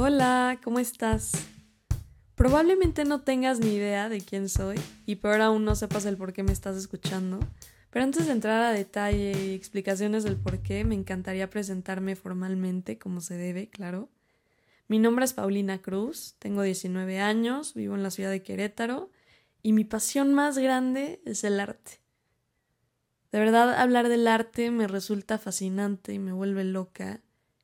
Hola, ¿cómo estás? Probablemente no tengas ni idea de quién soy y peor aún no sepas el por qué me estás escuchando, pero antes de entrar a detalle y explicaciones del por qué, me encantaría presentarme formalmente, como se debe, claro. Mi nombre es Paulina Cruz, tengo 19 años, vivo en la ciudad de Querétaro y mi pasión más grande es el arte. De verdad, hablar del arte me resulta fascinante y me vuelve loca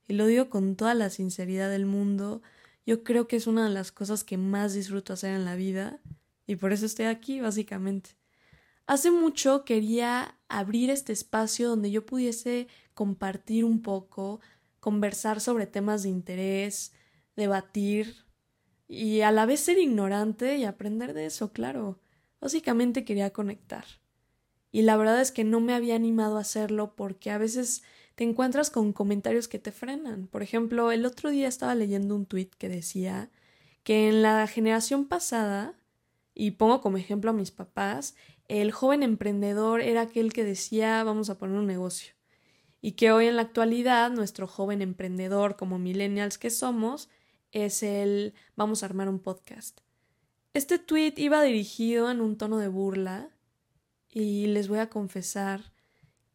y lo digo con toda la sinceridad del mundo, yo creo que es una de las cosas que más disfruto hacer en la vida y por eso estoy aquí, básicamente. Hace mucho quería abrir este espacio donde yo pudiese compartir un poco, conversar sobre temas de interés, debatir y a la vez ser ignorante y aprender de eso, claro. Básicamente quería conectar. Y la verdad es que no me había animado a hacerlo porque a veces te encuentras con comentarios que te frenan. Por ejemplo, el otro día estaba leyendo un tuit que decía que en la generación pasada, y pongo como ejemplo a mis papás, el joven emprendedor era aquel que decía vamos a poner un negocio. Y que hoy en la actualidad nuestro joven emprendedor como millennials que somos es el vamos a armar un podcast. Este tuit iba dirigido en un tono de burla y les voy a confesar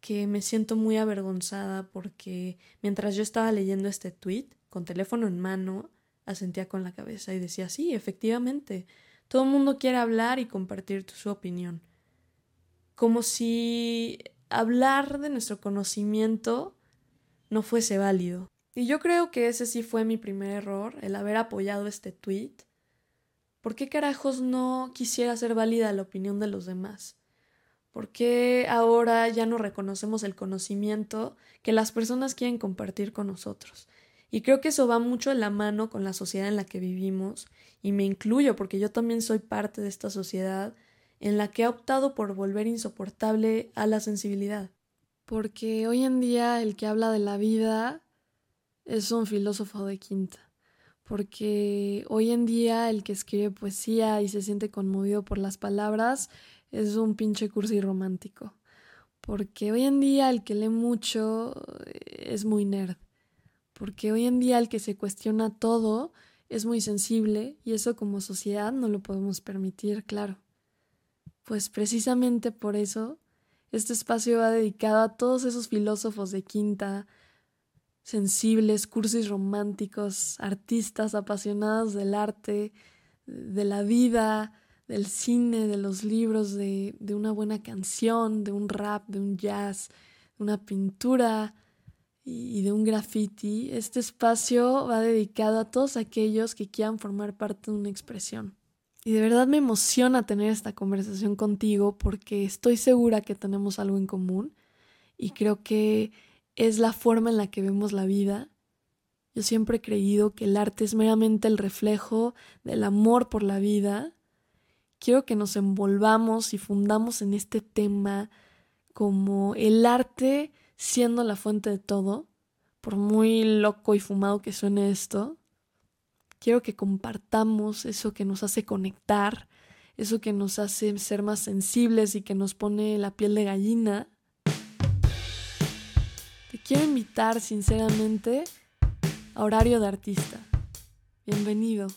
que me siento muy avergonzada porque mientras yo estaba leyendo este tweet, con teléfono en mano, asentía con la cabeza y decía, sí, efectivamente, todo el mundo quiere hablar y compartir su opinión. Como si hablar de nuestro conocimiento no fuese válido. Y yo creo que ese sí fue mi primer error, el haber apoyado este tweet. ¿Por qué carajos no quisiera ser válida la opinión de los demás? ¿Por qué ahora ya no reconocemos el conocimiento que las personas quieren compartir con nosotros? Y creo que eso va mucho en la mano con la sociedad en la que vivimos, y me incluyo porque yo también soy parte de esta sociedad en la que ha optado por volver insoportable a la sensibilidad. Porque hoy en día el que habla de la vida es un filósofo de quinta. Porque hoy en día el que escribe poesía y se siente conmovido por las palabras es un pinche cursi romántico. Porque hoy en día el que lee mucho eh, es muy nerd. Porque hoy en día el que se cuestiona todo es muy sensible y eso como sociedad no lo podemos permitir, claro. Pues precisamente por eso este espacio va dedicado a todos esos filósofos de quinta, sensibles, cursis románticos, artistas apasionados del arte, de la vida, del cine, de los libros, de, de una buena canción, de un rap, de un jazz, de una pintura y de un graffiti, este espacio va dedicado a todos aquellos que quieran formar parte de una expresión. Y de verdad me emociona tener esta conversación contigo porque estoy segura que tenemos algo en común y creo que es la forma en la que vemos la vida. Yo siempre he creído que el arte es meramente el reflejo del amor por la vida quiero que nos envolvamos y fundamos en este tema como el arte siendo la fuente de todo, por muy loco y fumado que suene esto. Quiero que compartamos eso que nos hace conectar, eso que nos hace ser más sensibles y que nos pone la piel de gallina. Te quiero invitar sinceramente a Horario de Artista. Bienvenido.